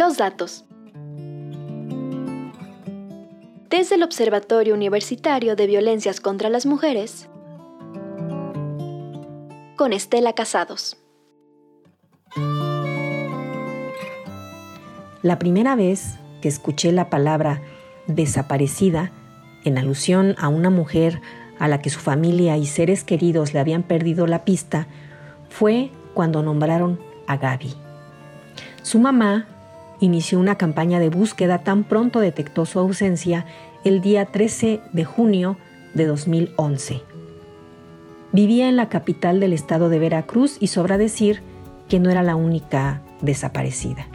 Los datos. Desde el Observatorio Universitario de Violencias contra las Mujeres, con Estela Casados. La primera vez que escuché la palabra desaparecida, en alusión a una mujer a la que su familia y seres queridos le habían perdido la pista, fue cuando nombraron a Gaby. Su mamá inició una campaña de búsqueda tan pronto detectó su ausencia el día 13 de junio de 2011. Vivía en la capital del estado de Veracruz y sobra decir que no era la única desaparecida.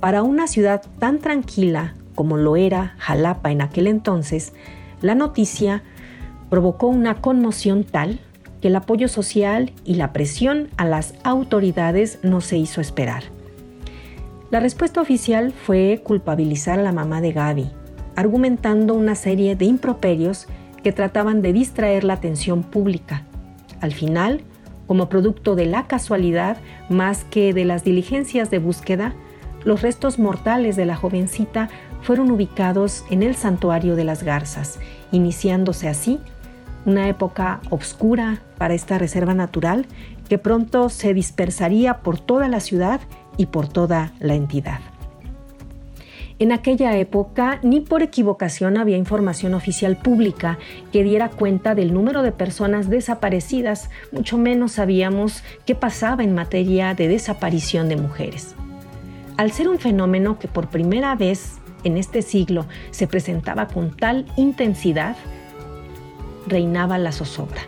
Para una ciudad tan tranquila como lo era Jalapa en aquel entonces, la noticia provocó una conmoción tal que el apoyo social y la presión a las autoridades no se hizo esperar. La respuesta oficial fue culpabilizar a la mamá de Gaby, argumentando una serie de improperios que trataban de distraer la atención pública. Al final, como producto de la casualidad más que de las diligencias de búsqueda, los restos mortales de la jovencita fueron ubicados en el santuario de las garzas, iniciándose así una época oscura para esta reserva natural que pronto se dispersaría por toda la ciudad y por toda la entidad. En aquella época ni por equivocación había información oficial pública que diera cuenta del número de personas desaparecidas, mucho menos sabíamos qué pasaba en materia de desaparición de mujeres. Al ser un fenómeno que por primera vez en este siglo se presentaba con tal intensidad, reinaba la zozobra.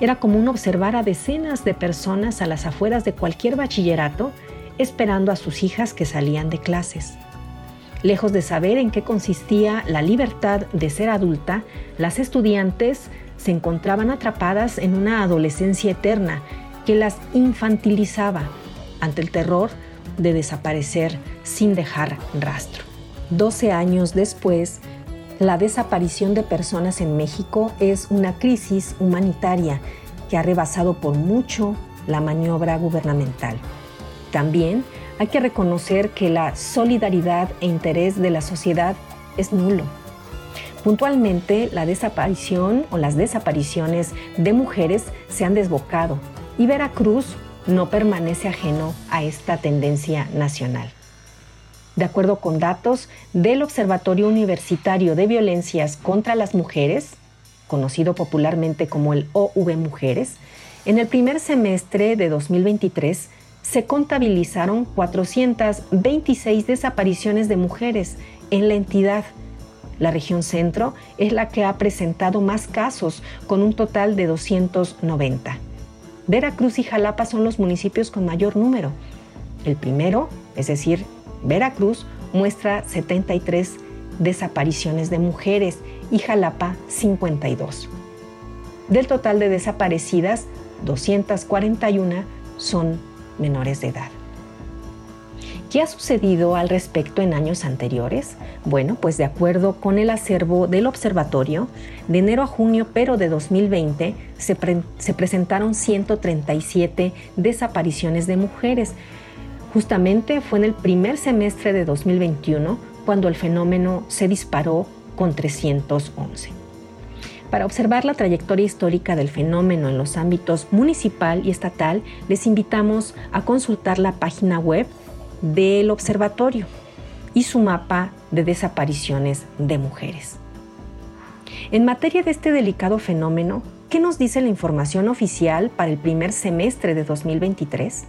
Era común observar a decenas de personas a las afueras de cualquier bachillerato esperando a sus hijas que salían de clases. Lejos de saber en qué consistía la libertad de ser adulta, las estudiantes se encontraban atrapadas en una adolescencia eterna que las infantilizaba ante el terror de desaparecer sin dejar rastro. Doce años después, la desaparición de personas en México es una crisis humanitaria que ha rebasado por mucho la maniobra gubernamental. También hay que reconocer que la solidaridad e interés de la sociedad es nulo. Puntualmente, la desaparición o las desapariciones de mujeres se han desbocado y Veracruz no permanece ajeno a esta tendencia nacional. De acuerdo con datos del Observatorio Universitario de Violencias contra las Mujeres, conocido popularmente como el OV Mujeres, en el primer semestre de 2023 se contabilizaron 426 desapariciones de mujeres en la entidad. La región centro es la que ha presentado más casos, con un total de 290. Veracruz y Jalapa son los municipios con mayor número. El primero, es decir, Veracruz, muestra 73 desapariciones de mujeres y Jalapa 52. Del total de desaparecidas, 241 son menores de edad. ¿Qué ha sucedido al respecto en años anteriores? Bueno, pues de acuerdo con el acervo del observatorio, de enero a junio, pero de 2020, se, se presentaron 137 desapariciones de mujeres. Justamente fue en el primer semestre de 2021 cuando el fenómeno se disparó con 311. Para observar la trayectoria histórica del fenómeno en los ámbitos municipal y estatal, les invitamos a consultar la página web del observatorio y su mapa de desapariciones de mujeres. En materia de este delicado fenómeno, ¿qué nos dice la información oficial para el primer semestre de 2023?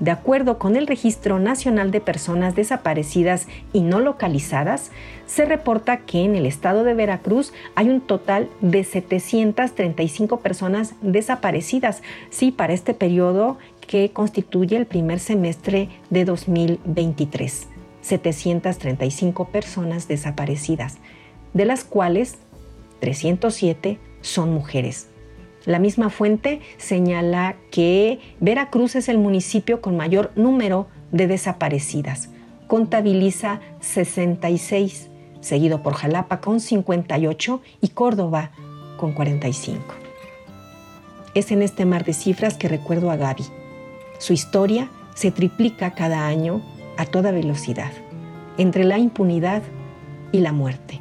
De acuerdo con el Registro Nacional de Personas Desaparecidas y No Localizadas, se reporta que en el estado de Veracruz hay un total de 735 personas desaparecidas, sí, para este periodo que constituye el primer semestre de 2023. 735 personas desaparecidas, de las cuales 307 son mujeres. La misma fuente señala que Veracruz es el municipio con mayor número de desaparecidas. Contabiliza 66, seguido por Jalapa con 58 y Córdoba con 45. Es en este mar de cifras que recuerdo a Gaby. Su historia se triplica cada año a toda velocidad, entre la impunidad y la muerte.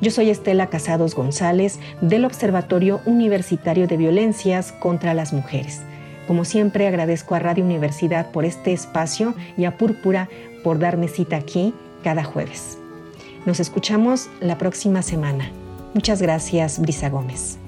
Yo soy Estela Casados González del Observatorio Universitario de Violencias contra las Mujeres. Como siempre agradezco a Radio Universidad por este espacio y a Púrpura por darme cita aquí cada jueves. Nos escuchamos la próxima semana. Muchas gracias, Brisa Gómez.